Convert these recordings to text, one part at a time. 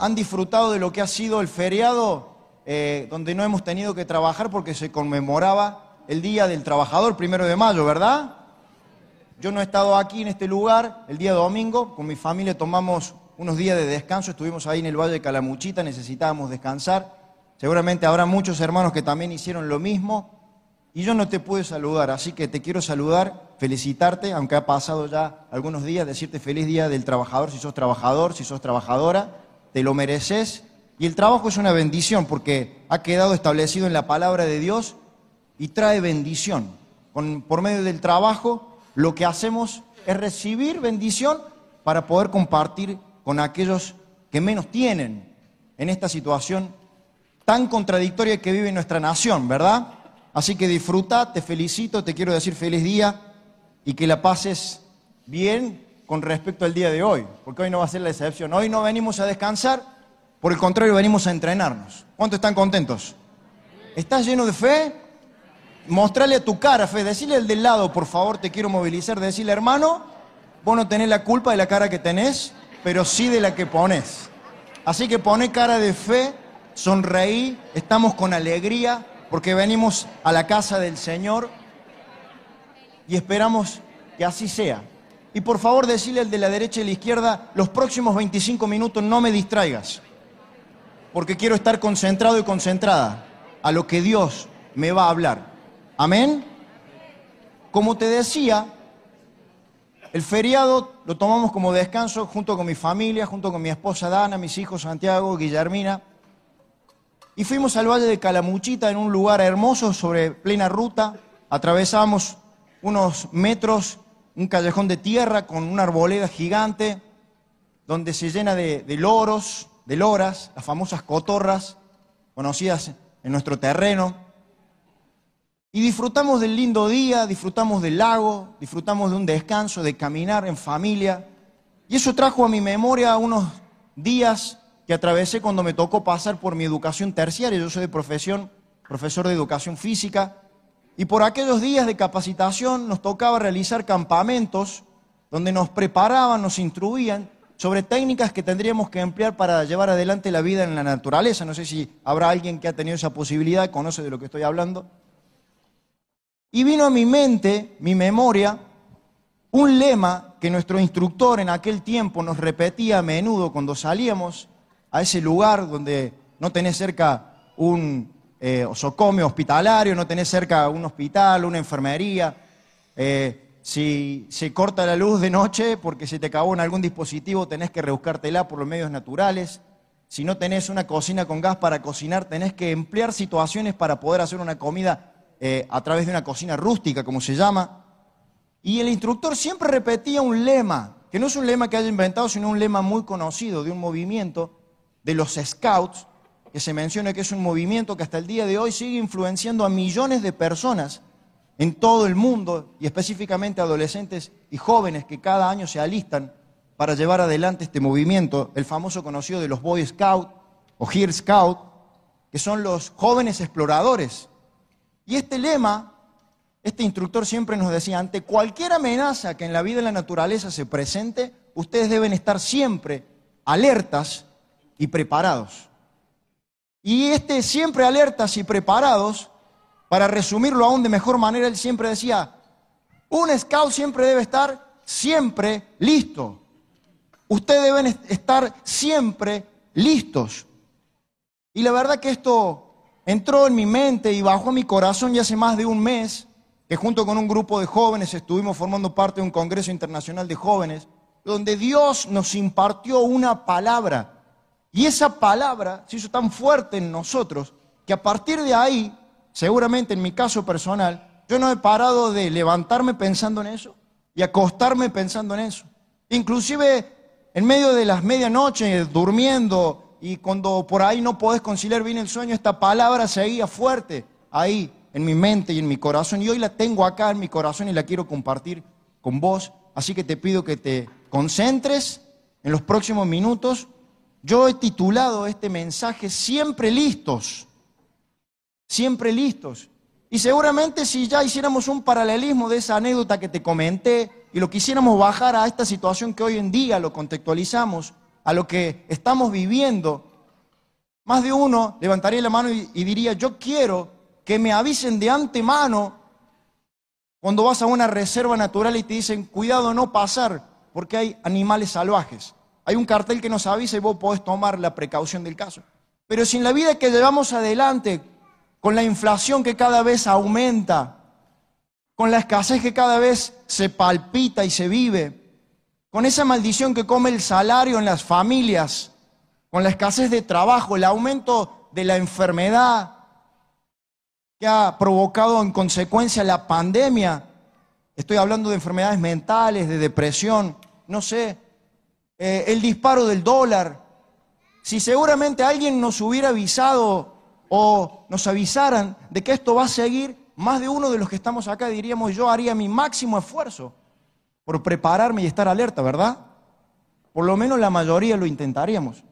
Han disfrutado de lo que ha sido el feriado eh, donde no hemos tenido que trabajar porque se conmemoraba el Día del Trabajador, primero de mayo, ¿verdad? Yo no he estado aquí en este lugar el día domingo, con mi familia tomamos unos días de descanso, estuvimos ahí en el Valle de Calamuchita, necesitábamos descansar. Seguramente habrá muchos hermanos que también hicieron lo mismo y yo no te pude saludar, así que te quiero saludar, felicitarte, aunque ha pasado ya algunos días, decirte feliz día del trabajador, si sos trabajador, si sos trabajadora, te lo mereces. Y el trabajo es una bendición porque ha quedado establecido en la palabra de Dios y trae bendición. por medio del trabajo, lo que hacemos es recibir bendición para poder compartir con aquellos que menos tienen en esta situación tan contradictoria que vive nuestra nación, ¿verdad? Así que disfruta, te felicito, te quiero decir feliz día y que la pases bien con respecto al día de hoy, porque hoy no va a ser la excepción. Hoy no venimos a descansar, por el contrario, venimos a entrenarnos. ¿Cuántos están contentos? ¿Estás lleno de fe? Mostrale a tu cara fe, decirle al del lado, por favor, te quiero movilizar, decirle, hermano, vos no tenés la culpa de la cara que tenés, pero sí de la que pones. Así que pone cara de fe, sonreí, estamos con alegría, porque venimos a la casa del Señor y esperamos que así sea. Y por favor decirle al de la derecha y la izquierda, los próximos 25 minutos no me distraigas, porque quiero estar concentrado y concentrada a lo que Dios me va a hablar. Amén. Como te decía, el feriado lo tomamos como descanso junto con mi familia, junto con mi esposa Dana, mis hijos Santiago, Guillermina. Y fuimos al Valle de Calamuchita en un lugar hermoso sobre plena ruta. Atravesamos unos metros, un callejón de tierra con una arboleda gigante donde se llena de, loros, de loras, las famosas cotorras conocidas en nuestro terreno. Y disfrutamos del lindo día, disfrutamos del lago, disfrutamos de un descanso, de caminar en familia. Y eso trajo a mi memoria unos días que atravesé cuando me tocó pasar por mi educación terciaria. Yo soy de profesión, profesor de educación física. Y por aquellos días de capacitación nos tocaba realizar campamentos donde nos preparaban, nos instruían sobre técnicas que tendríamos que emplear para llevar adelante la vida en la naturaleza. No sé si habrá alguien que ha tenido esa posibilidad, conoce de lo que estoy hablando. Y vino a mi mente, mi memoria, un lema que nuestro instructor en aquel tiempo nos repetía a menudo cuando salíamos a ese lugar donde no tenés cerca un eh, osocomio hospitalario, no tenés cerca un hospital, una enfermería. Eh, si se corta la luz de noche porque se te acabó en algún dispositivo, tenés que rebuscártela por los medios naturales. Si no tenés una cocina con gas para cocinar, tenés que emplear situaciones para poder hacer una comida eh, a través de una cocina rústica, como se llama. Y el instructor siempre repetía un lema, que no es un lema que haya inventado, sino un lema muy conocido de un movimiento de los Scouts, que se menciona que es un movimiento que hasta el día de hoy sigue influenciando a millones de personas en todo el mundo y específicamente adolescentes y jóvenes que cada año se alistan para llevar adelante este movimiento, el famoso conocido de los Boy Scouts o Girl Scouts, que son los jóvenes exploradores y este lema, este instructor siempre nos decía, ante cualquier amenaza que en la vida y la naturaleza se presente, ustedes deben estar siempre alertas y preparados. Y este siempre alertas y preparados, para resumirlo aún de mejor manera, él siempre decía, un scout siempre debe estar siempre listo. Ustedes deben estar siempre listos. Y la verdad que esto entró en mi mente y bajó mi corazón ya hace más de un mes, que junto con un grupo de jóvenes estuvimos formando parte de un Congreso Internacional de Jóvenes, donde Dios nos impartió una palabra. Y esa palabra se hizo tan fuerte en nosotros que a partir de ahí, seguramente en mi caso personal, yo no he parado de levantarme pensando en eso y acostarme pensando en eso. Inclusive en medio de las medianoches, durmiendo, y cuando por ahí no podés conciliar bien el sueño, esta palabra seguía fuerte ahí en mi mente y en mi corazón. Y hoy la tengo acá en mi corazón y la quiero compartir con vos. Así que te pido que te concentres en los próximos minutos. Yo he titulado este mensaje Siempre listos. Siempre listos. Y seguramente si ya hiciéramos un paralelismo de esa anécdota que te comenté y lo quisiéramos bajar a esta situación que hoy en día lo contextualizamos, a lo que estamos viviendo, más de uno levantaría la mano y, diría, yo quiero que me avisen de antemano cuando vas a una reserva natural y te dicen, cuidado no pasar, porque hay animales salvajes. Hay un cartel que nos avisa y vos podés tomar la precaución del caso. Pero si en la vida que llevamos adelante, con la inflación que cada vez aumenta, con la escasez que cada vez se palpita y se vive, con esa maldición que come el salario en las familias, con la escasez de trabajo, el aumento de la enfermedad, que ha provocado en consecuencia la pandemia. Estoy hablando de enfermedades mentales, de depresión, no sé, eh, el disparo del dólar. Si seguramente alguien nos hubiera avisado o nos avisaran de que esto va a seguir, más de uno de los que estamos acá diríamos, yo haría mi máximo esfuerzo por prepararme y estar alerta, ¿verdad? Por lo menos la mayoría lo intentaríamos.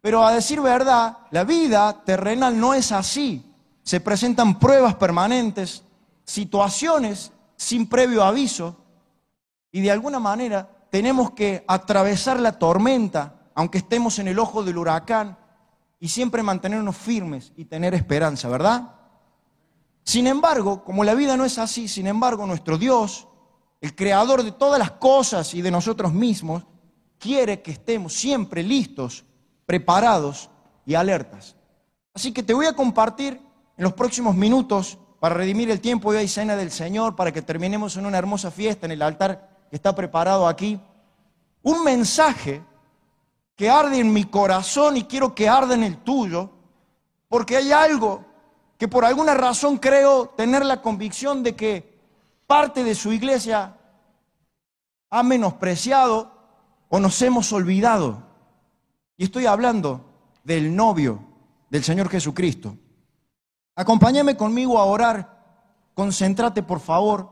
Pero a decir verdad, la vida terrenal no es así se presentan pruebas permanentes, situaciones sin previo aviso, y de alguna manera tenemos que atravesar la tormenta, aunque estemos en el ojo del huracán, y siempre mantenernos firmes y tener esperanza, ¿verdad? Sin embargo, como la vida no es así, sin embargo, nuestro Dios, el creador de todas las cosas y de nosotros mismos, quiere que estemos siempre listos, preparados y alertas. Así que te voy a compartir en los próximos minutos para redimir el tiempo de hoy cena del Señor, para que terminemos en una hermosa fiesta en el altar que está preparado aquí. Un mensaje que arde en mi corazón y quiero que arde en el tuyo, porque hay algo que por alguna razón creo tener la convicción de que parte de su iglesia ha menospreciado o nos hemos olvidado. Y estoy hablando del novio del Señor Jesucristo. Acompáñame conmigo a orar. Concéntrate, por favor,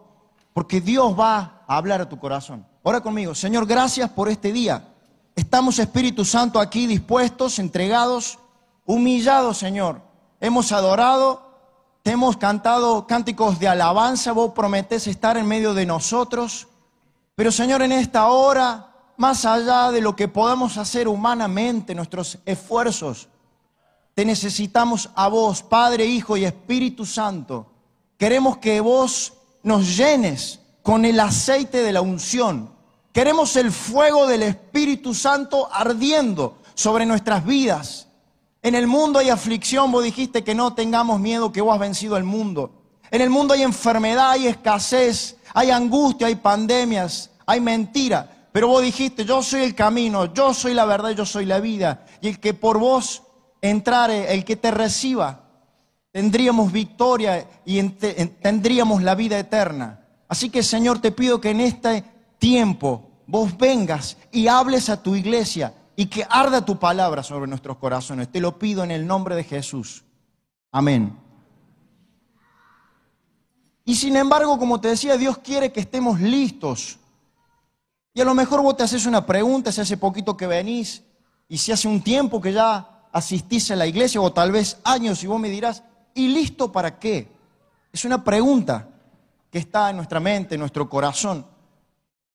porque Dios va hablar a tu corazón. Ora conmigo. Señor, gracias por este día. Estamos, Espíritu Santo, aquí dispuestos, entregados, humillados, Señor. Hemos adorado, te hemos cantado cánticos de alabanza. Vos prometés estar en medio de nosotros. Pero, Señor, en esta hora, más allá de lo que podamos hacer humanamente, nuestros esfuerzos, te necesitamos a vos, Padre, Hijo y Espíritu Santo. Queremos que vos nos llenes con el aceite de la unción. Queremos el fuego del Espíritu Santo ardiendo sobre nuestras vidas. En el mundo hay aflicción, vos dijiste que no tengamos miedo, que vos has vencido el mundo. En el mundo hay enfermedad, hay escasez, hay angustia, hay pandemias, hay mentira. Pero vos dijiste, yo soy el camino, yo soy la verdad, yo soy la vida. Y el que por vos entrar el que te reciba, tendríamos victoria y tendríamos la vida eterna. Así que Señor, te pido que en este tiempo vos vengas y hables a tu iglesia y que arda tu palabra sobre nuestros corazones. Te lo pido en el nombre de Jesús. Amén. Y sin embargo, como te decía, Dios quiere que estemos listos. Y a lo mejor vos te haces una pregunta, si hace poquito que venís y si hace un tiempo que ya asistís a la iglesia o tal vez años y vos me dirás, ¿y listo para qué? Es una pregunta que está en nuestra mente, en nuestro corazón.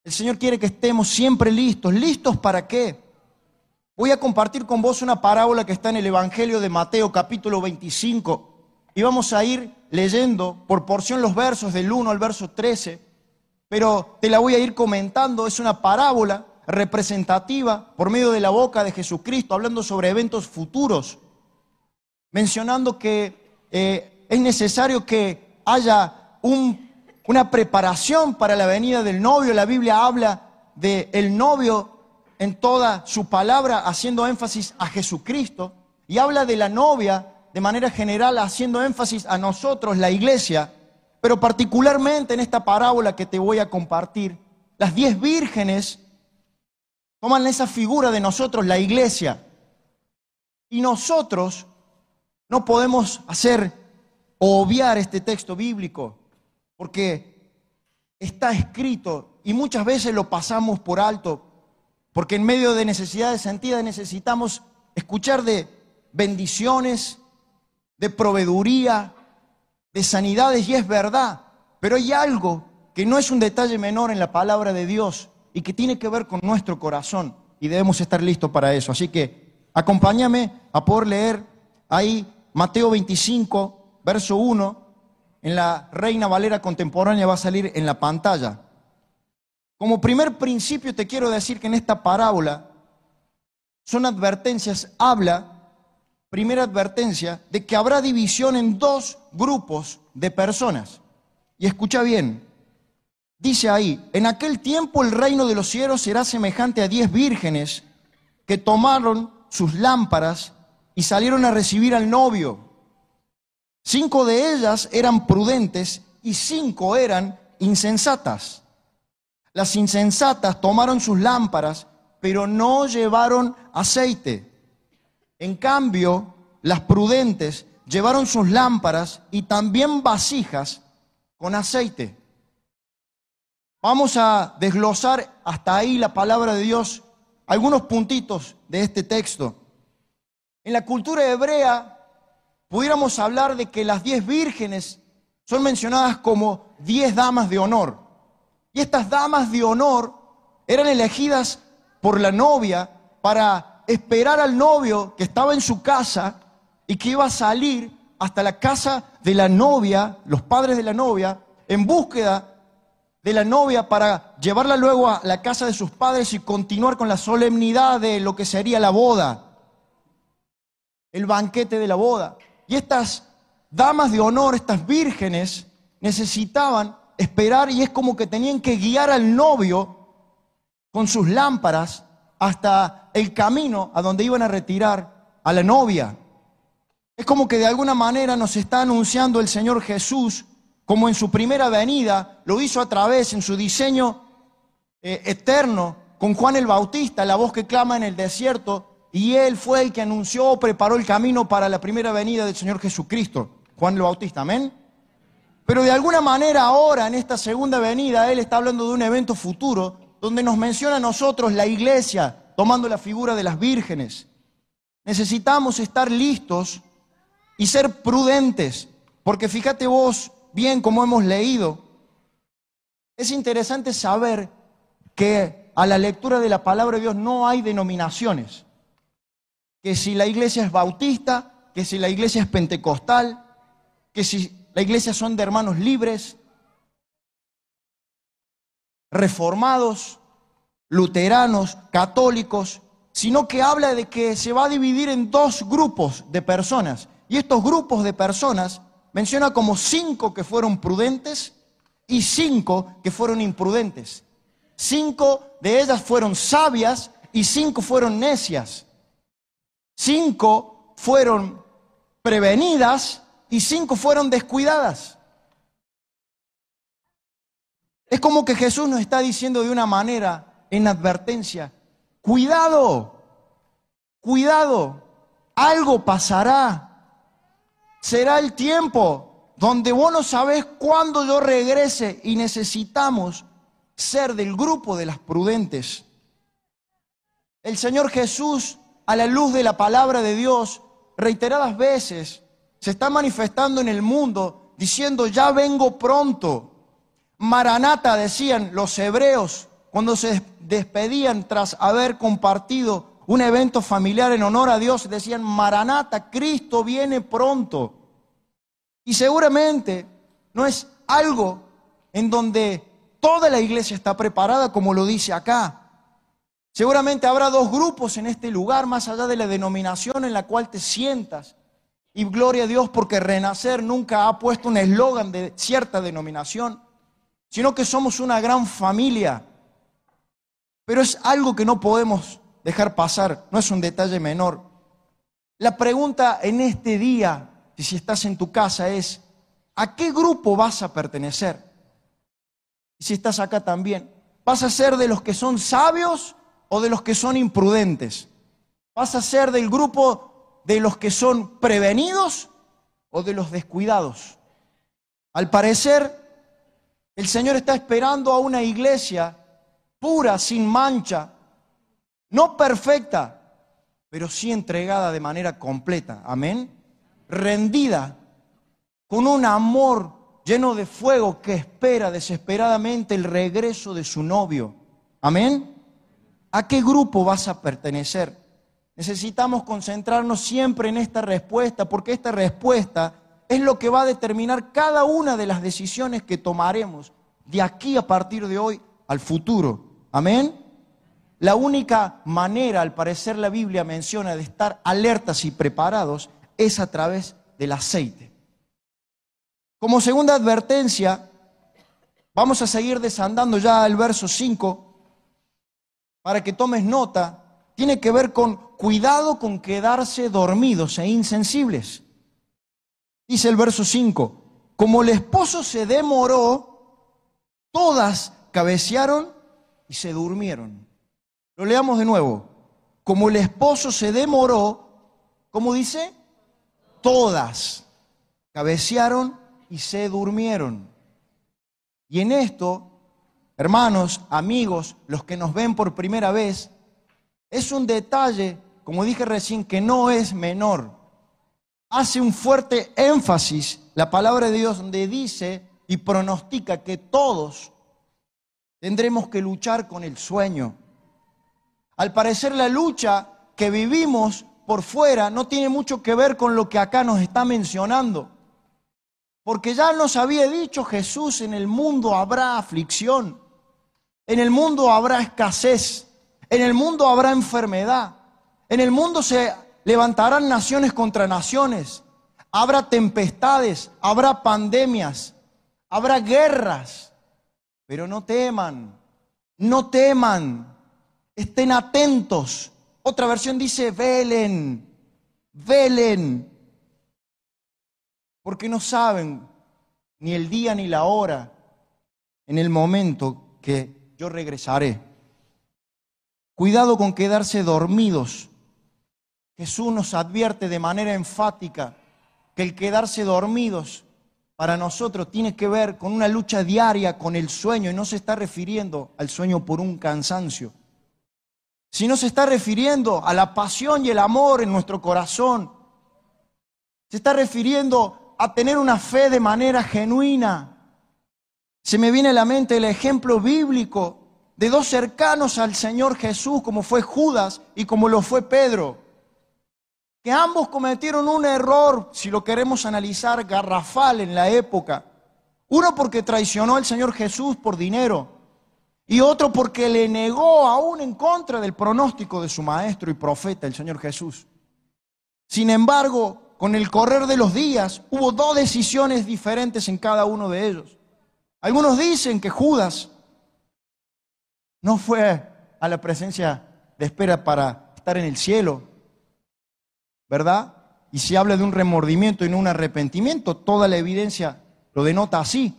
El Señor quiere que estemos siempre listos. ¿Listos para qué? Voy a compartir con vos una parábola que está en el Evangelio de Mateo capítulo 25 y vamos a ir leyendo por porción los versos del 1 al verso 13, pero te la voy a ir comentando. Es una parábola representativa por medio de la boca de Jesucristo, hablando sobre eventos futuros, mencionando que eh, es necesario que haya una preparación para la venida del novio. La Biblia habla del el novio en toda su palabra, haciendo énfasis a Jesucristo, y habla de la novia de manera general, haciendo énfasis a nosotros, la iglesia, pero particularmente en esta parábola que te voy a compartir, las diez vírgenes toman esa figura de nosotros, la iglesia. Y nosotros no podemos hacer obviar este texto bíblico, porque está escrito y muchas veces lo pasamos por alto, porque en medio de necesidades sentidas necesitamos escuchar de bendiciones, de proveeduría, de sanidades, y es verdad, pero hay algo que no es un detalle menor en la palabra de Dios, y que tiene que ver con nuestro corazón. y debemos estar listos para eso. Así que acompáñame a poder leer ahí Mateo 25, verso 1, en la Reina Valera contemporánea va a salir en la pantalla. Como primer principio te quiero decir que en esta parábola son advertencias, habla, primera advertencia, de que habrá división en dos grupos de personas. Y escucha bien, dice ahí, en aquel tiempo el reino de los cielos será semejante a diez vírgenes que tomaron sus lámparas y salieron a recibir al novio. Cinco de ellas eran prudentes y cinco eran insensatas. Las insensatas tomaron sus lámparas, pero no llevaron aceite. En cambio, las prudentes llevaron sus lámparas y también vasijas con aceite. Vamos a desglosar hasta ahí la palabra de Dios, algunos puntitos de este texto. En la cultura hebrea pudiéramos hablar de que las diez vírgenes son mencionadas como diez damas de honor. Y estas damas de honor eran elegidas por la novia para esperar al novio que estaba en su casa y que iba a salir hasta la casa de la novia, los padres de la novia, en búsqueda de la novia para llevarla luego a la casa de sus padres y continuar con la solemnidad de lo que sería la boda, el banquete de la boda. Y estas damas de honor, estas vírgenes, necesitaban esperar y es como que tenían que guiar al novio con sus lámparas hasta el camino a donde iban a retirar a la novia. Es como que de alguna manera nos está anunciando el Señor Jesús, como en su primera venida lo hizo a través, en su diseño eh, eterno, con Juan el Bautista, la voz que clama en el desierto, y él fue el que anunció, preparó el camino para la primera venida del Señor Jesucristo, Juan el Bautista, amén. Pero de alguna manera ahora, en esta segunda venida, él está hablando de un evento futuro, donde nos menciona a nosotros la iglesia, tomando la figura de las vírgenes. Necesitamos estar listos y ser prudentes, porque fíjate vos bien como hemos leído, es interesante saber que a la lectura de la palabra de Dios no hay denominaciones, que si la iglesia es bautista, que si la iglesia es pentecostal, que si la iglesia son de hermanos libres, reformados, luteranos, católicos, sino que habla de que se va a dividir en dos grupos de personas. Y estos grupos de personas menciona como cinco que fueron prudentes y cinco que fueron imprudentes. Cinco de ellas fueron sabias y cinco fueron necias. Cinco fueron prevenidas y cinco fueron descuidadas. Es como que Jesús nos está diciendo de una manera en advertencia, cuidado, cuidado, algo pasará será el tiempo donde vos no sabés cuándo yo regrese y necesitamos ser del grupo de las prudentes. El Señor Jesús, a la luz de la palabra de Dios, reiteradas veces se está manifestando en el mundo diciendo, ya vengo pronto. Maranata decían los hebreos cuando se despedían tras haber compartido un evento familiar en honor a Dios, decían, Maranata, Cristo viene pronto. Y seguramente no es algo en donde toda la iglesia está preparada como lo dice acá. Seguramente habrá dos grupos en este lugar, más allá de la denominación en la cual te sientas. Y gloria a Dios porque Renacer nunca ha puesto un eslogan de cierta denominación, sino que somos una gran familia. Pero es algo que no podemos dejar pasar, no es un detalle menor. La pregunta en este día, si estás en tu casa, es, ¿a qué grupo vas a pertenecer? Y si estás acá también, ¿vas a ser de los que son sabios o de los que son imprudentes? ¿Vas a ser del grupo de los que son prevenidos o de los descuidados? Al parecer, el Señor está esperando a una iglesia pura, sin mancha, no perfecta, pero sí entregada de manera completa. Amén. Rendida, con un amor lleno de fuego que espera desesperadamente el regreso de su novio. Amén. ¿A qué grupo vas a pertenecer? Necesitamos concentrarnos siempre en esta respuesta, porque esta respuesta es lo que va a determinar cada una de las decisiones que tomaremos de aquí a partir de hoy al futuro. Amén. La única manera, al parecer la Biblia menciona, de estar alertas y preparados es a través del aceite. Como segunda advertencia, vamos a seguir desandando ya el verso 5 para que tomes nota. Tiene que ver con cuidado con quedarse dormidos e insensibles. Dice el verso 5, como el esposo se demoró, todas cabecearon y se durmieron. Lo leamos de nuevo. Como el esposo se demoró, ¿cómo dice? Todas cabecearon y se durmieron. Y en esto, hermanos, amigos, los que nos ven por primera vez, es un detalle, como dije recién, que no es menor. Hace un fuerte énfasis la palabra de Dios donde dice y pronostica que todos tendremos que luchar con el sueño. Al parecer la lucha que vivimos por fuera no tiene mucho que ver con lo que acá nos está mencionando. Porque ya nos había dicho Jesús, en el mundo habrá aflicción, en el mundo habrá escasez, en el mundo habrá enfermedad, en el mundo se levantarán naciones contra naciones, habrá tempestades, habrá pandemias, habrá guerras, pero no teman, no teman, estén atentos. Otra versión dice, velen, velen, porque no saben ni el día ni la hora en el momento que yo regresaré. Cuidado con quedarse dormidos. Jesús nos advierte de manera enfática que el quedarse dormidos para nosotros tiene que ver con una lucha diaria con el sueño y no se está refiriendo al sueño por un cansancio si no se está refiriendo a la pasión y el amor en nuestro corazón. Se está refiriendo a tener una fe de manera genuina. Se me viene a la mente el ejemplo bíblico de dos cercanos al Señor Jesús, como fue Judas y como lo fue Pedro, que ambos cometieron un error, si lo queremos analizar, garrafal en la época. Uno porque traicionó al Señor Jesús por dinero y otro porque le negó aún en contra del pronóstico de su maestro y profeta, el Señor Jesús. Sin embargo, con el correr de los días hubo dos decisiones diferentes en cada uno de ellos. Algunos dicen que Judas no fue a la presencia de espera para estar en el cielo, ¿verdad? Y si habla de un remordimiento y no un arrepentimiento, toda la evidencia lo denota así.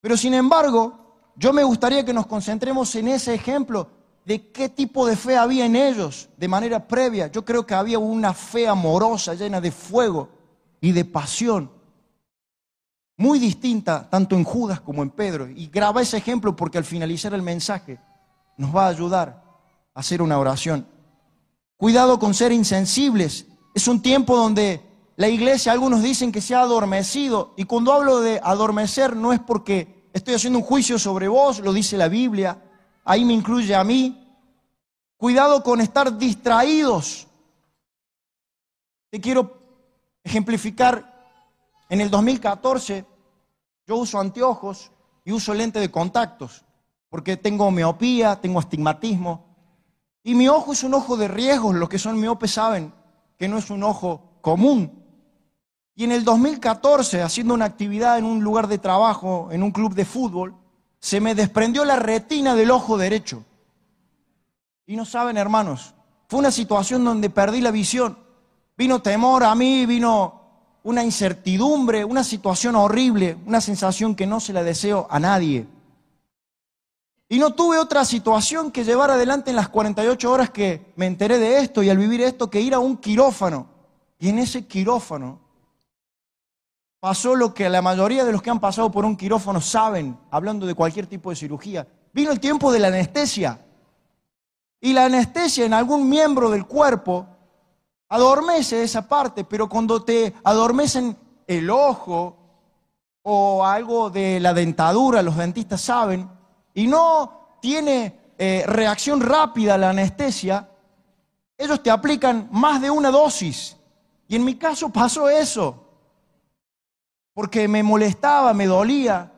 Pero sin embargo, yo me gustaría que nos concentremos en ese ejemplo de qué tipo de fe había en ellos de manera previa. Yo creo que había una fe amorosa, llena de fuego y de pasión, muy distinta tanto en Judas como en Pedro. Y graba ese ejemplo porque al finalizar el mensaje nos va a ayudar a hacer una oración. Cuidado con ser insensibles. Es un tiempo donde la iglesia, algunos dicen que se ha adormecido. Y cuando hablo de adormecer no es porque estoy haciendo un juicio sobre vos, lo dice la Biblia, ahí me incluye a mí. Cuidado con estar distraídos. Te quiero ejemplificar, en el 2014 yo uso anteojos y uso lente de contactos, porque tengo miopía, tengo astigmatismo, y mi ojo es un ojo de riesgos, los que son miopes saben que no es un ojo común. Y en el 2014, haciendo una actividad en un lugar de trabajo, en un club de fútbol, se me desprendió la retina del ojo derecho. Y no saben, hermanos, fue una situación donde perdí la visión. Vino temor a mí, vino una incertidumbre, una situación horrible, una sensación que no se la deseo a nadie. Y no tuve otra situación que llevar adelante en las 48 horas que me enteré de esto y al vivir esto que ir a un quirófano. Y en ese quirófano pasó lo que la mayoría de los que han pasado por un quirófano saben, hablando de cualquier tipo de cirugía. Vino el tiempo de la anestesia. Y la anestesia en algún miembro del cuerpo adormece esa parte, pero cuando te adormecen el ojo o algo de la dentadura, los dentistas saben, y no tiene eh, reacción rápida la anestesia, ellos te aplican más de una dosis. Y en mi caso pasó eso. Porque me molestaba, me dolía.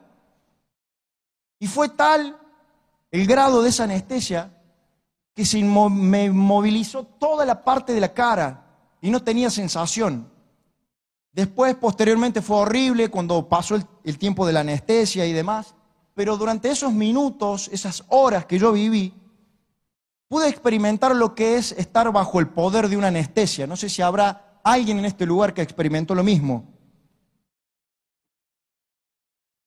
Y fue tal el grado de esa anestesia que se me movilizó toda la parte de la cara y no tenía sensación. Después, posteriormente, fue horrible cuando pasó el, tiempo de la anestesia y demás. Pero durante esos minutos, esas horas que yo viví, pude experimentar lo que es estar bajo el poder de una anestesia. No sé si habrá alguien en este lugar que experimentó lo mismo.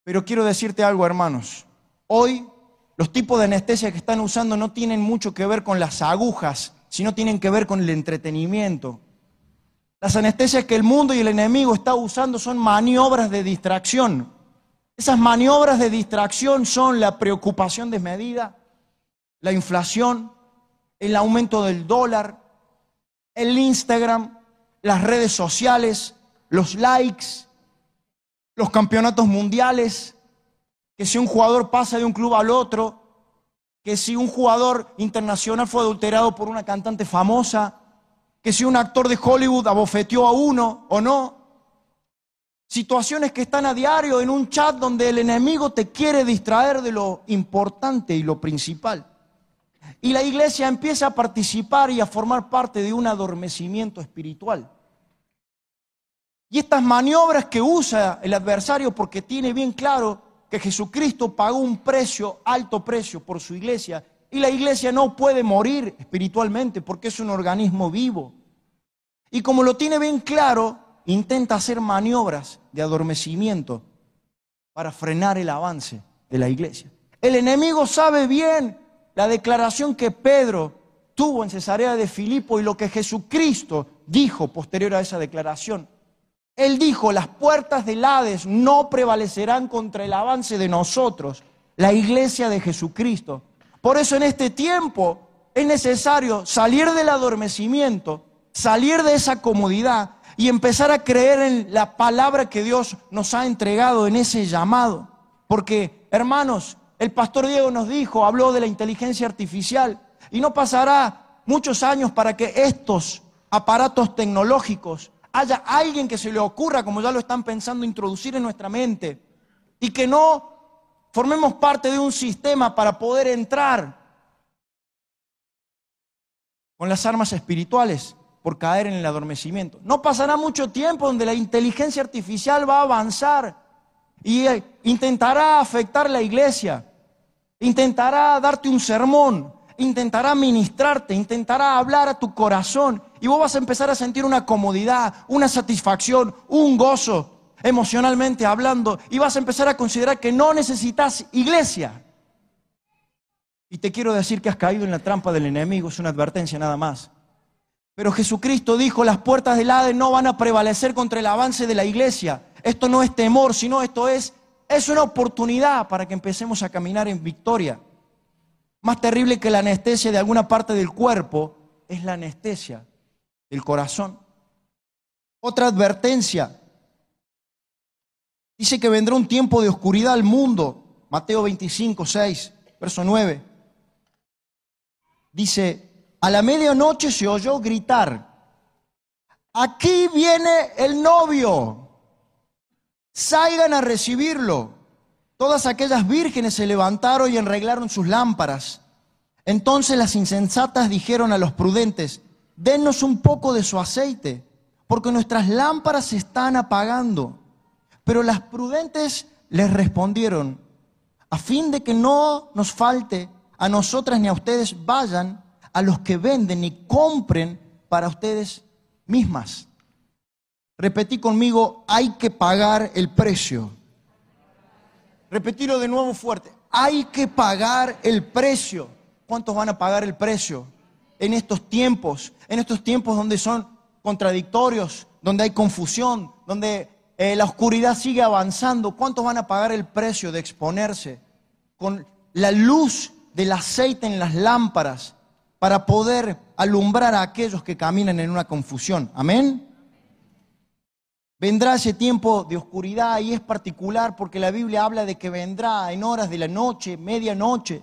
Pero quiero decirte algo, hermanos. Hoy los tipos de anestesia que están usando no tienen mucho que ver con las agujas, sino tienen que ver con el entretenimiento, las anestesias que el mundo y el enemigo está usando son maniobras de distracción. Esas maniobras de distracción son la preocupación desmedida, la inflación, el aumento del dólar, el Instagram, las redes sociales, los likes, los campeonatos mundiales, que si un jugador pasa de un club al otro, que si un jugador internacional fue adulterado por una cantante famosa, que si un actor de Hollywood abofeteó a uno o no. Situaciones que están a diario en un chat donde el enemigo te quiere distraer de lo importante y lo principal. Y la iglesia empieza a participar y a formar parte de un adormecimiento espiritual. Y estas maniobras que usa el adversario porque tiene bien claro que Jesucristo pagó un precio, alto precio por su iglesia y la iglesia no puede morir espiritualmente porque es un organismo vivo. Y como lo tiene bien claro, intenta hacer maniobras de adormecimiento para frenar el avance de la iglesia. El enemigo sabe bien la declaración que Pedro tuvo en Cesarea de Filipo y lo que Jesucristo dijo posterior a esa declaración. Él dijo, las puertas del Hades no prevalecerán contra el avance de nosotros, la iglesia de Jesucristo. Por eso en este tiempo es necesario salir del adormecimiento, salir de esa comodidad y empezar a creer en la palabra que Dios nos ha entregado en ese llamado. Porque, hermanos, el pastor Diego nos dijo, habló de la inteligencia artificial y no pasará muchos años para que estos aparatos tecnológicos haya alguien que se le ocurra, como ya lo están pensando, introducir en nuestra mente y que no formemos parte de un sistema para poder entrar con las armas espirituales por caer en el adormecimiento. No pasará mucho tiempo donde la inteligencia artificial va a avanzar y eh, intentará afectar la iglesia, intentará darte un sermón, intentará ministrarte, intentará hablar a tu corazón y vos vas a empezar a sentir una comodidad, una satisfacción, un gozo emocionalmente hablando, y vas a empezar a considerar que no necesitas iglesia. Y te quiero decir que has caído en la trampa del enemigo, es una advertencia nada más. Pero Jesucristo dijo, las puertas del Hades no van a prevalecer contra el avance de la iglesia. Esto no es temor, sino esto es, es una oportunidad para que empecemos a caminar en victoria. Más terrible que la anestesia de alguna parte del cuerpo es la anestesia del corazón. Otra advertencia, Dice que vendrá un tiempo de oscuridad al mundo. Mateo 25, 6, verso 9. Dice, a la medianoche se oyó gritar, aquí viene el novio, salgan a recibirlo. Todas aquellas vírgenes se levantaron y arreglaron sus lámparas. Entonces las insensatas dijeron a los prudentes, denos un poco de su aceite, porque nuestras lámparas se están apagando. Pero las prudentes les respondieron, a fin de que no nos falte a nosotras ni a ustedes, vayan a los que venden y compren para ustedes mismas. Repetí conmigo, hay que pagar el precio. Repetirlo de nuevo fuerte, hay que pagar el precio. ¿Cuántos van a pagar el precio en estos tiempos? En estos tiempos donde son contradictorios, donde hay confusión, donde eh, la oscuridad sigue avanzando, ¿cuántos van a pagar el precio de exponerse con la luz del aceite en las lámparas para poder alumbrar a aquellos que caminan en una confusión? Amén. Vendrá ese tiempo de oscuridad y es particular porque la Biblia habla de que vendrá en horas de la noche, medianoche,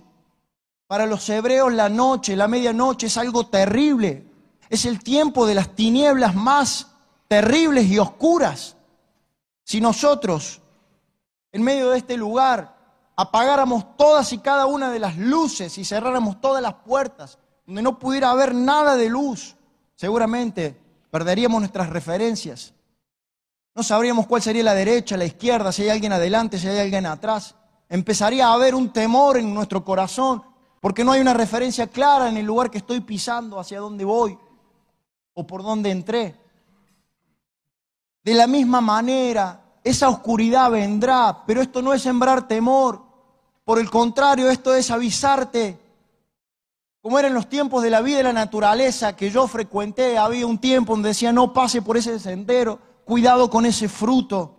Para los hebreos la noche, la medianoche es algo terrible. Es el tiempo de las tinieblas más terribles y oscuras. Si nosotros, en medio de este lugar, apagáramos todas y cada una de las luces y cerráramos todas las puertas, donde no pudiera haber nada de luz, seguramente perderíamos nuestras referencias. No sabríamos cuál sería la derecha, la izquierda, si hay alguien adelante, si hay alguien atrás. Empezaría a haber un temor en nuestro corazón, porque no hay una referencia clara en el lugar que estoy pisando, hacia dónde voy o por dónde entré. De la misma manera, esa oscuridad vendrá, pero esto no es sembrar temor. Por el contrario, esto es avisarte. Como era en los tiempos de la vida y la naturaleza que yo frecuenté, había un tiempo donde decía, no pase por ese sendero, cuidado con ese fruto,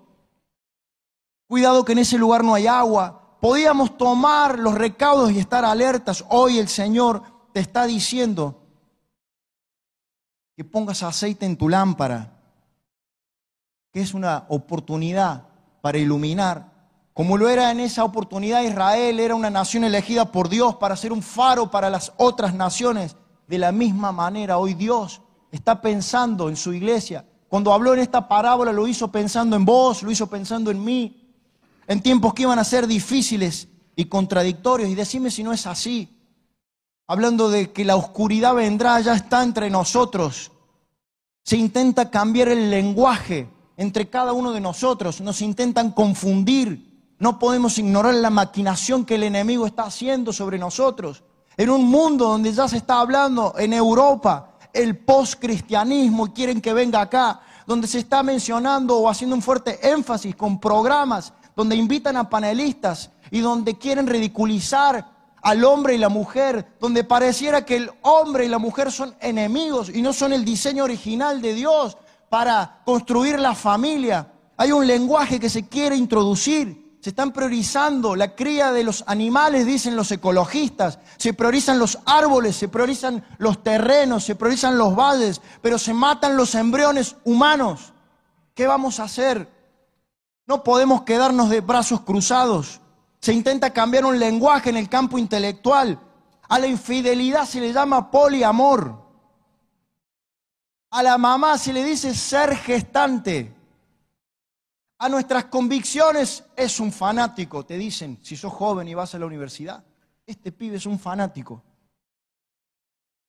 cuidado que en ese lugar no hay agua. Podíamos tomar los recaudos y estar alertas. Hoy el Señor te está diciendo que pongas aceite en tu lámpara que es una oportunidad para iluminar. Como lo era en esa oportunidad Israel, era una nación elegida por Dios para ser un faro para las otras naciones. De la misma manera, hoy Dios está pensando en su iglesia. Cuando habló en esta parábola, lo hizo pensando en vos, lo hizo pensando en mí, en tiempos que iban a ser difíciles y contradictorios. Y decime si no es así. Hablando de que la oscuridad vendrá, ya está entre nosotros. Se intenta cambiar el lenguaje entre cada uno de nosotros, nos intentan confundir. No podemos ignorar la maquinación que el enemigo está haciendo sobre nosotros. En un mundo donde ya se está hablando en Europa el post-cristianismo quieren que venga acá, donde se está mencionando o haciendo un fuerte énfasis con programas donde invitan a panelistas y donde quieren ridiculizar al hombre y la mujer, donde pareciera que el hombre y la mujer son enemigos y no son el diseño original de Dios, para construir la familia. Hay un lenguaje que se quiere introducir. Se están priorizando la cría de los animales, dicen los ecologistas. Se priorizan los árboles, se priorizan los terrenos, se priorizan los valles, pero se matan los embriones humanos. ¿Qué vamos a hacer? No podemos quedarnos de brazos cruzados. Se intenta cambiar un lenguaje en el campo intelectual. A la infidelidad se le llama poliamor. A la mamá se le dice ser gestante. A nuestras convicciones es un fanático, te dicen, si sos joven y vas a la universidad. Este pibe es un fanático.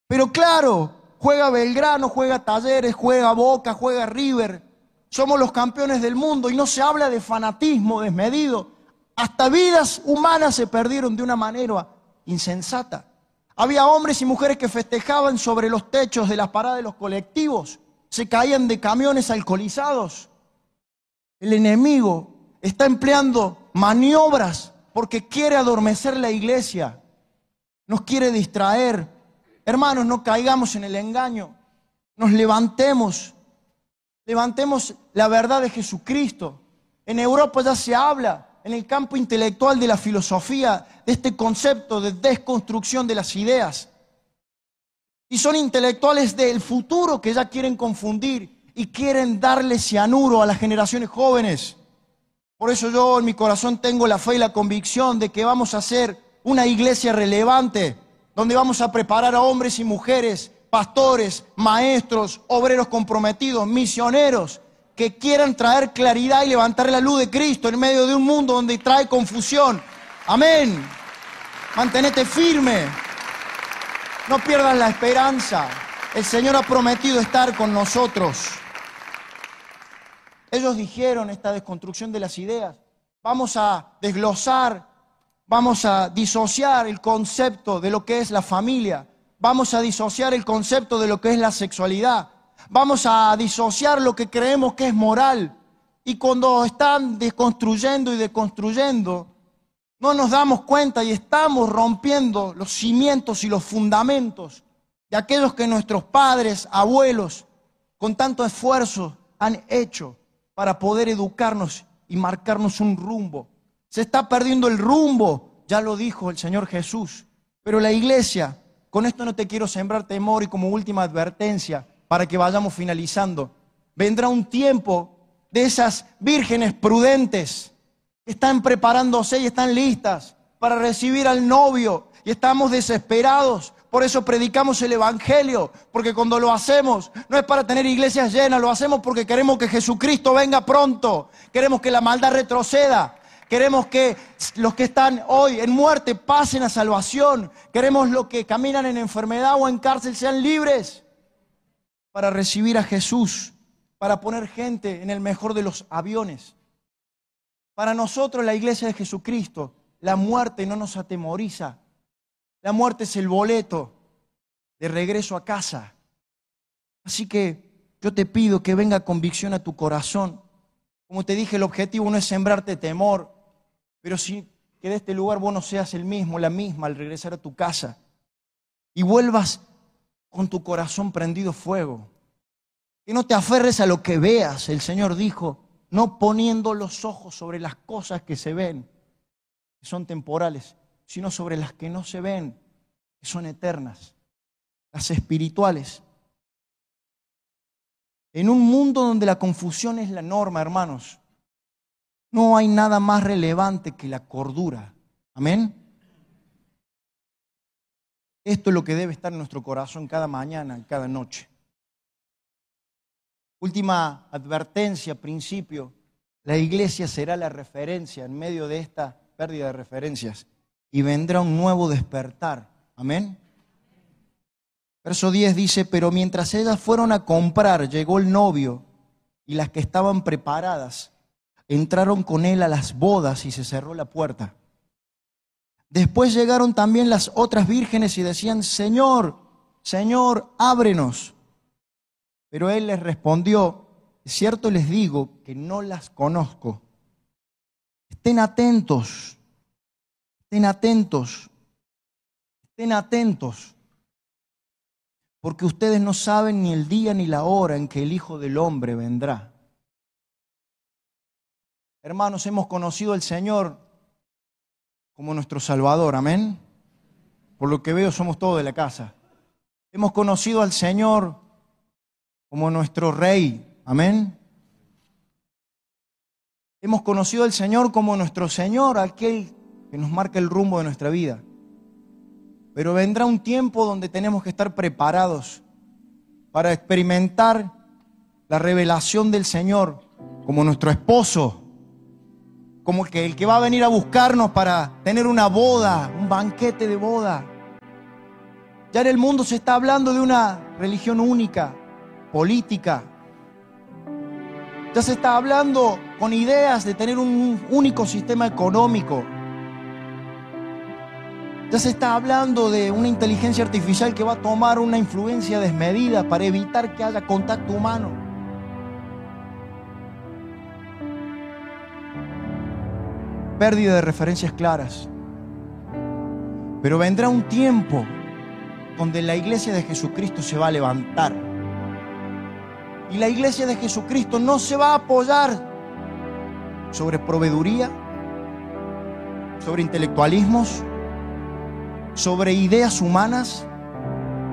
Pero claro, juega Belgrano, juega Talleres, juega Boca, juega River. Somos los campeones del mundo y no se habla de fanatismo desmedido. Hasta vidas humanas se perdieron de una manera insensata. Había hombres y mujeres que festejaban sobre los techos de las paradas de los colectivos, se caían de camiones alcoholizados. El enemigo está empleando maniobras porque quiere adormecer la iglesia, nos quiere distraer. Hermanos, no caigamos en el engaño, nos levantemos, levantemos la verdad de Jesucristo. En Europa ya se habla en el campo intelectual de la filosofía de este concepto de desconstrucción de las ideas. Y son intelectuales del futuro que ya quieren confundir y quieren darle cianuro a las generaciones jóvenes. Por eso yo en mi corazón tengo la fe y la convicción de que vamos a ser una iglesia relevante, donde vamos a preparar a hombres y mujeres, pastores, maestros, obreros comprometidos, misioneros, que quieran traer claridad y levantar la luz de Cristo en medio de un mundo donde trae confusión. Amén. Mantenete firme. No pierdas la esperanza. El Señor ha prometido estar con nosotros. Ellos dijeron esta desconstrucción de las ideas. Vamos a desglosar, vamos a disociar el concepto de lo que es la familia. Vamos a disociar el concepto de lo que es la sexualidad vamos a disociar lo que creemos que es moral. Y cuando están desconstruyendo y deconstruyendo, no nos damos cuenta y estamos rompiendo los cimientos y los fundamentos de aquellos que nuestros padres, abuelos, con tanto esfuerzo han hecho para poder educarnos y marcarnos un rumbo. Se está perdiendo el rumbo, ya lo dijo el Señor Jesús. Pero la iglesia, con esto no te quiero sembrar temor y como última advertencia, para que vayamos finalizando. Vendrá un tiempo de esas vírgenes prudentes que están preparándose y están listas para recibir al novio y estamos desesperados. Por eso predicamos el Evangelio, porque cuando lo hacemos no es para tener iglesias llenas, lo hacemos porque queremos que Jesucristo venga pronto, queremos que la maldad retroceda, queremos que los que están hoy en muerte pasen a salvación, queremos los que caminan en enfermedad o en cárcel sean libres para recibir a Jesús, para poner gente en el mejor de los aviones. Para nosotros, la iglesia de Jesucristo, la muerte no nos atemoriza, la muerte es el boleto de regreso a casa. Así que yo te pido que venga convicción a tu corazón. Como te dije, el objetivo no es sembrarte temor, pero si que de este lugar vos no seas el mismo, la misma al regresar a tu casa y vuelvas con tu corazón prendido fuego. Que no te aferres a lo que veas, el Señor dijo, no poniendo los ojos sobre las cosas que se ven, que son temporales, sino sobre las que no se ven, que son eternas, las espirituales. En un mundo donde la confusión es la norma, hermanos, no hay nada más relevante que la cordura. Amén. Esto es lo que debe estar en nuestro corazón cada mañana, cada noche. Última advertencia, principio, la iglesia será la referencia en medio de esta pérdida de referencias y vendrá un nuevo despertar. Amén. Verso 10 dice, pero mientras ellas fueron a comprar, llegó el novio y las que estaban preparadas entraron con él a las bodas y se cerró la puerta. Después llegaron también las otras vírgenes y decían, Señor, Señor, ábrenos. Pero él les respondió, cierto les digo que no las conozco. Estén atentos Estén atentos, estén atentos, porque ustedes no saben ni el día ni la hora en que el Hijo del Hombre vendrá. Hermanos, hemos conocido al Señor como nuestro Salvador, amén. Por lo que veo somos todos de la casa. Hemos conocido al Señor como nuestro Rey, amén. Hemos conocido al Señor como nuestro Señor, aquel que nos marca el rumbo de nuestra vida. Pero vendrá un tiempo donde tenemos que estar preparados para experimentar la revelación del Señor como nuestro esposo, como que el que va a venir a buscarnos para tener una boda, un banquete de boda. Ya en el mundo se está hablando de una religión única, política. Ya se está hablando con ideas de tener un único sistema económico. Ya se está hablando de una inteligencia artificial que va a tomar una influencia desmedida para evitar que haya contacto humano. Pérdida de referencias claras. Pero vendrá un tiempo donde la iglesia de Jesucristo se va a levantar. Y la iglesia de Jesucristo no se va a apoyar sobre proveeduría, sobre intelectualismos, sobre ideas humanas,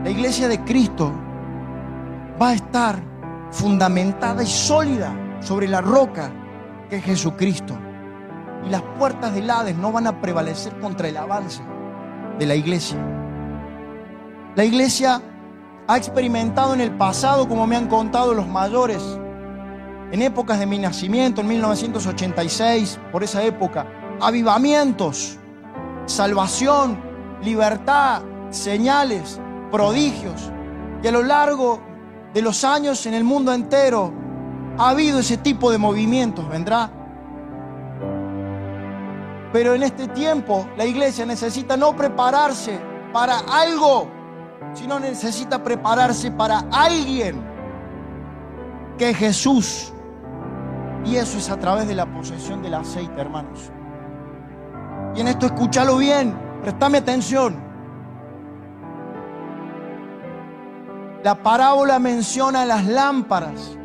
la iglesia de Cristo va a estar fundamentada y sólida sobre la roca que es Jesucristo. Y las puertas del Hades no van a prevalecer contra el avance de la iglesia. La iglesia ha experimentado en el pasado, como me han contado los mayores, en épocas de mi nacimiento, en 1986, por esa época, avivamientos, salvación, libertad, señales, prodigios. Y a lo largo de los años en el mundo entero ha habido ese tipo de movimientos, ¿vendrá? Pero en este tiempo la iglesia necesita no prepararse para algo, sino necesita prepararse para alguien, que es Jesús. Y eso es a través de la posesión del aceite, hermanos. Y en esto escúchalo bien. Prestame atención. La parábola menciona las lámparas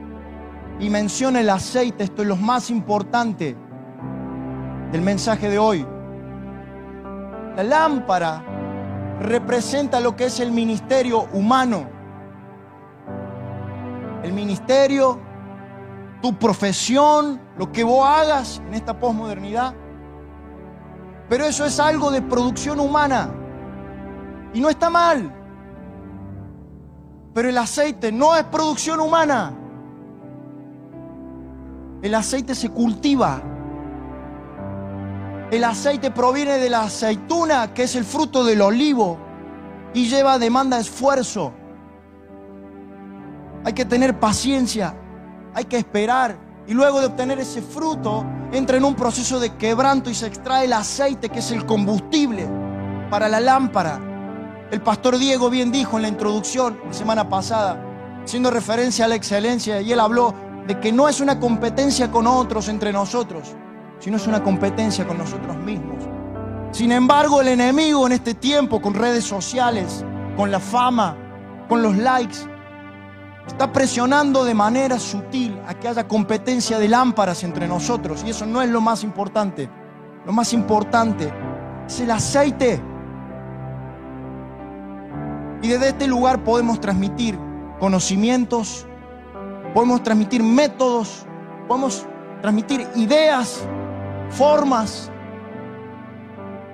y menciona el aceite. Esto es lo más importante del mensaje de hoy. La lámpara representa lo que es el ministerio humano. El ministerio, tu profesión, lo que vos hagas en esta posmodernidad pero eso es algo de producción humana. Y no está mal. Pero el aceite no es producción humana. El aceite se cultiva. El aceite proviene de la aceituna, que es el fruto del olivo, y lleva demanda esfuerzo. Hay que tener paciencia, hay que esperar. Y luego de obtener ese fruto, entra en un proceso de quebranto y se extrae el aceite, que es el combustible para la lámpara. El pastor Diego bien dijo en la introducción la semana pasada, haciendo referencia a la excelencia, y él habló de que no es una competencia con otros entre nosotros, sino es una competencia con nosotros mismos. Sin embargo, el enemigo en este tiempo, con redes sociales, con la fama, con los likes, está presionando de manera sutil a que haya competencia de lámparas entre nosotros. Y eso no es lo más importante. Lo más importante es el aceite. Y desde este lugar podemos transmitir conocimientos, podemos transmitir métodos, podemos transmitir ideas, formas,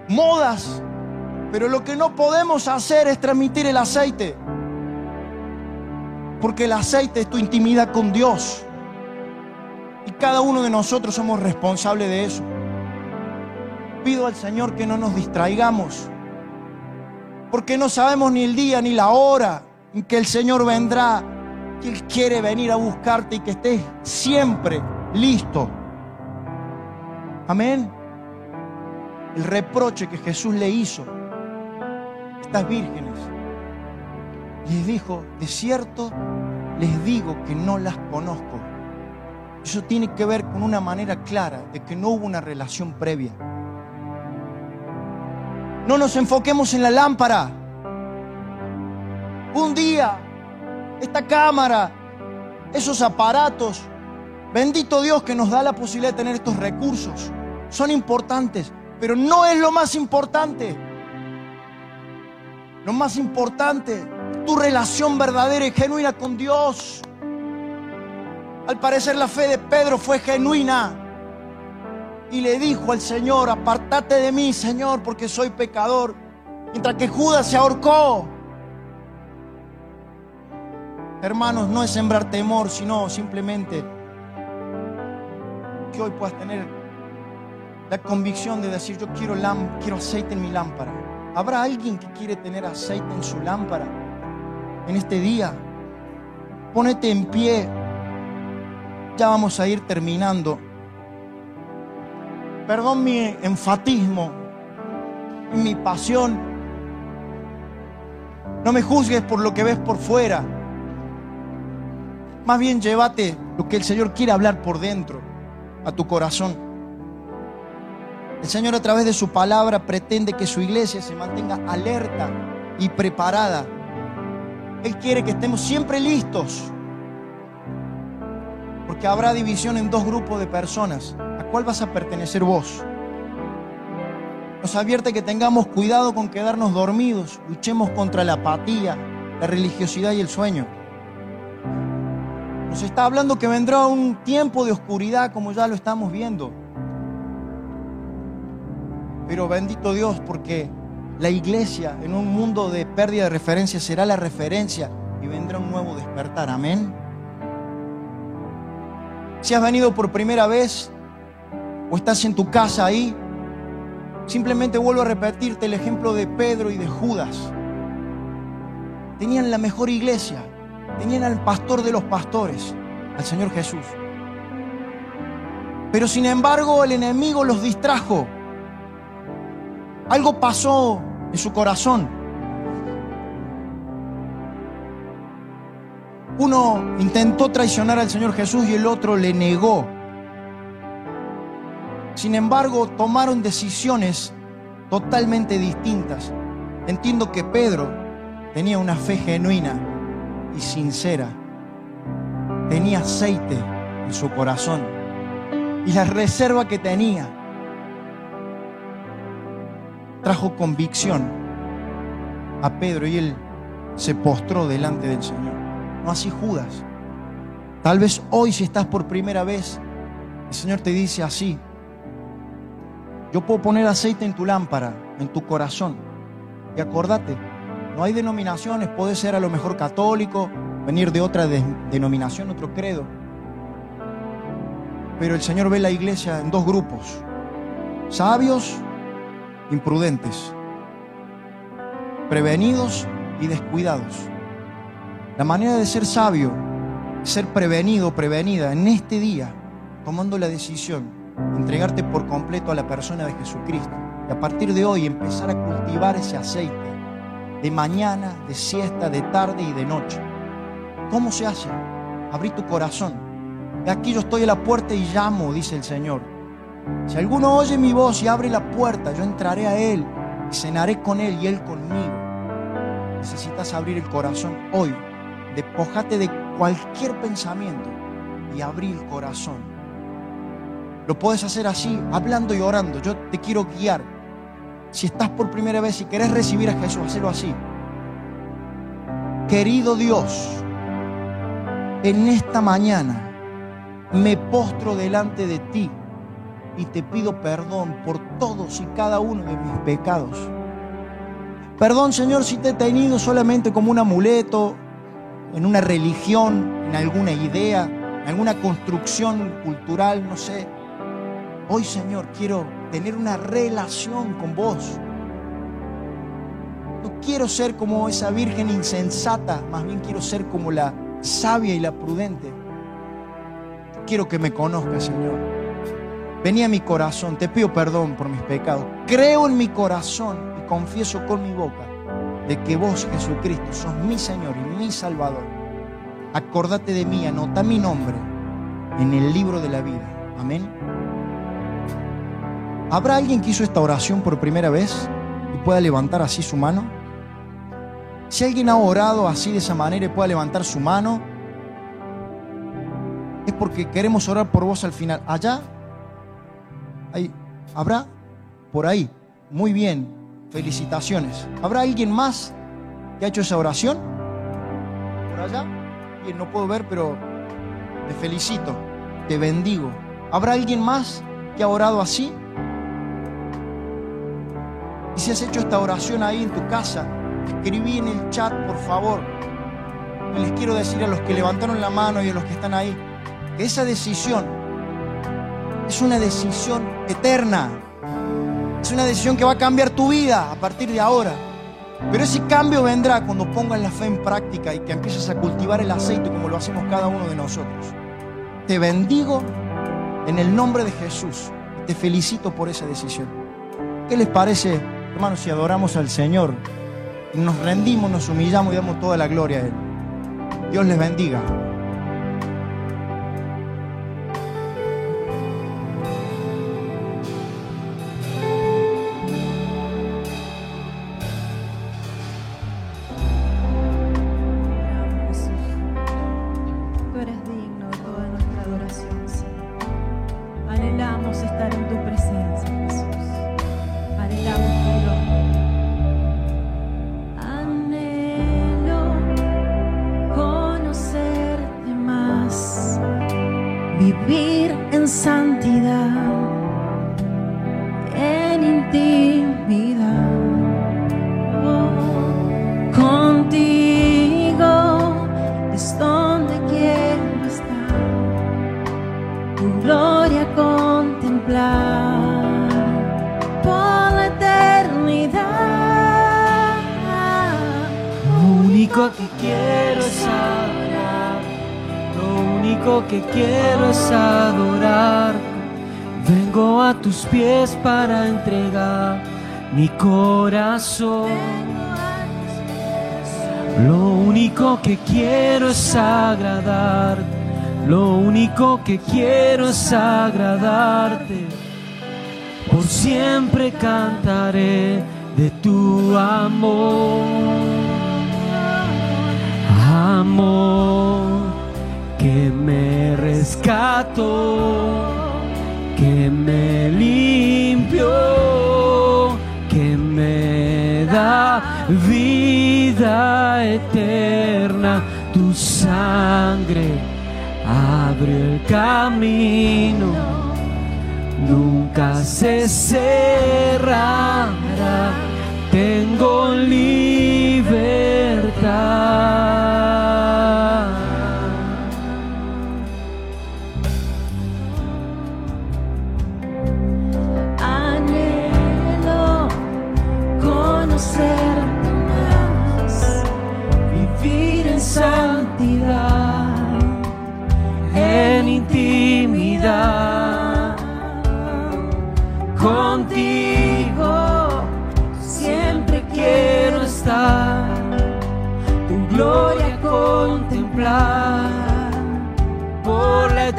modas, pero lo que no podemos hacer es transmitir el aceite, porque el aceite es tu intimidad con Dios y cada uno de nosotros somos responsables de eso. Pido al Señor que no nos distraigamos, porque no sabemos ni el día ni la hora en que el Señor vendrá que Él quiere venir a buscarte y que estés siempre listo. Amén. El reproche que Jesús le hizo a estas vírgenes, les dijo, de cierto les digo que no las conozco. Eso tiene que ver con una manera clara de que no hubo una relación previa. No nos enfoquemos en la lámpara. Un día esta cámara, esos aparatos. Bendito Dios que nos da la posibilidad de tener estos recursos. Son importantes, pero no es lo más importante. Lo más importante, tu relación verdadera y genuina con Dios. Al parecer la fe de Pedro fue genuina. Y le dijo al Señor, apartate de mí, Señor, porque soy pecador. Mientras que Judas se ahorcó. Hermanos, no es sembrar temor, sino simplemente que hoy puedas tener la convicción de decir, yo quiero, quiero aceite en mi lámpara. ¿Habrá alguien que quiere tener aceite en su lámpara en este día? Pónete en pie. Ya vamos a ir terminando. Perdón mi enfatismo mi pasión. No me juzgues por lo que ves por fuera. Más bien llévate lo que el Señor quiere hablar por dentro, a tu corazón. El Señor a través de su palabra pretende que su iglesia se mantenga alerta y preparada. Él quiere que estemos siempre listos. Porque habrá división en dos grupos de personas. ¿A cuál vas a pertenecer vos? Nos advierte que tengamos cuidado con quedarnos dormidos. Luchemos contra la apatía, la religiosidad y el sueño. Nos está hablando que vendrá un tiempo de oscuridad como ya lo estamos viendo. Pero bendito Dios porque la iglesia en un mundo de pérdida de referencia será la referencia y vendrá un nuevo despertar. Amén. Si has venido por primera vez o estás en tu casa ahí, simplemente vuelvo a repetirte el ejemplo de Pedro y de Judas. Tenían la mejor iglesia, tenían al pastor de los pastores, al Señor Jesús. Pero sin embargo el enemigo los distrajo. Algo pasó en su corazón. Uno intentó traicionar al Señor Jesús y el otro le negó. Sin embargo, tomaron decisiones totalmente distintas. Entiendo que Pedro tenía una fe genuina y sincera. Tenía aceite en su corazón. Y la reserva que tenía trajo convicción a Pedro y él se postró delante del Señor. No así Judas. Tal vez hoy si estás por primera vez, el Señor te dice así, yo puedo poner aceite en tu lámpara, en tu corazón. Y acordate, No hay denominaciones, puede ser a lo mejor católico, venir de otra denominación, otro credo. Pero el Señor ve la iglesia en dos grupos, sabios, imprudentes, prevenidos y descuidados. La manera de ser sabio ser prevenido, prevenida en este día, tomando la decisión de entregarte por completo a la persona de Jesucristo y a partir de hoy empezar a cultivar ese aceite de mañana, de siesta, de tarde y de noche. ¿Cómo se hace? Abrir tu corazón. De aquí yo estoy a la puerta y llamo, dice el Señor. Si alguno oye mi voz y abre la puerta, yo entraré a Él y cenaré con Él y Él conmigo. Necesitas abrir el corazón hoy. Despojate de cualquier pensamiento y abrir el corazón. Lo puedes hacer así, hablando y orando. Yo te quiero guiar. Si estás por primera vez y querés recibir a Jesús, hazlo así. Querido Dios, en esta mañana me postro delante de ti y te pido perdón por todos y cada uno de mis pecados. Perdón, Señor, si te he tenido solamente como un amuleto, en una religión, en alguna idea, en alguna construcción cultural, no sé. Hoy, Señor, quiero tener una relación con vos. No quiero ser como esa virgen insensata, más bien quiero ser como la sabia y la prudente. Quiero que me conozcas, Señor. Vení a mi corazón, te pido perdón por mis pecados. Creo en mi corazón y confieso con mi boca de que vos, Jesucristo, sos mi Señor y mi Salvador. Acordate de mí, anota mi nombre en el libro de la vida. Amén. ¿Habrá alguien que hizo esta oración por primera vez y pueda levantar así su mano? Si alguien ha orado así de esa manera y pueda levantar su mano, es porque queremos orar por vos al final. Allá, ahí, ¿habrá? Por ahí. Muy bien, felicitaciones. ¿Habrá alguien más que ha hecho esa oración? ¿Por allá? Bien, no puedo ver, pero te felicito, te bendigo. ¿Habrá alguien más que ha orado así? Y si has hecho esta oración ahí en tu casa, escribí en el chat, por favor. Y les quiero decir a los que levantaron la mano y a los que están ahí, que esa decisión es una decisión eterna. Es una decisión que va a cambiar tu vida a partir de ahora. Pero ese cambio vendrá cuando pongas la fe en práctica y que empieces a cultivar el aceite como lo hacemos cada uno de nosotros. Te bendigo en el nombre de Jesús. Te felicito por esa decisión. ¿Qué les parece, hermanos, si adoramos al Señor nos rendimos, nos humillamos y damos toda la gloria a Él? Dios les bendiga. Que quiero es agradarte. Por siempre cantaré de tu amor. Amor que me rescató, que me limpió, que me da vida eterna. Tu sangre abrió el camino, nunca se cerrará. Tengo libertad.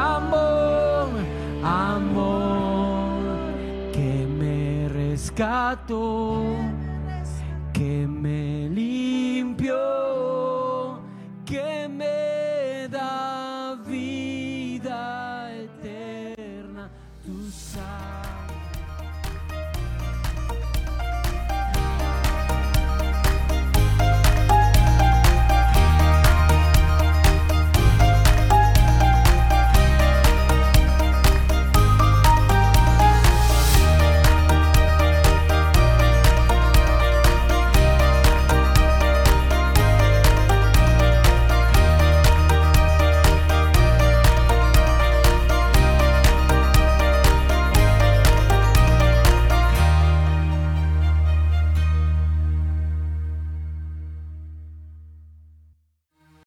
amor, amor que me rescató, que me limpió.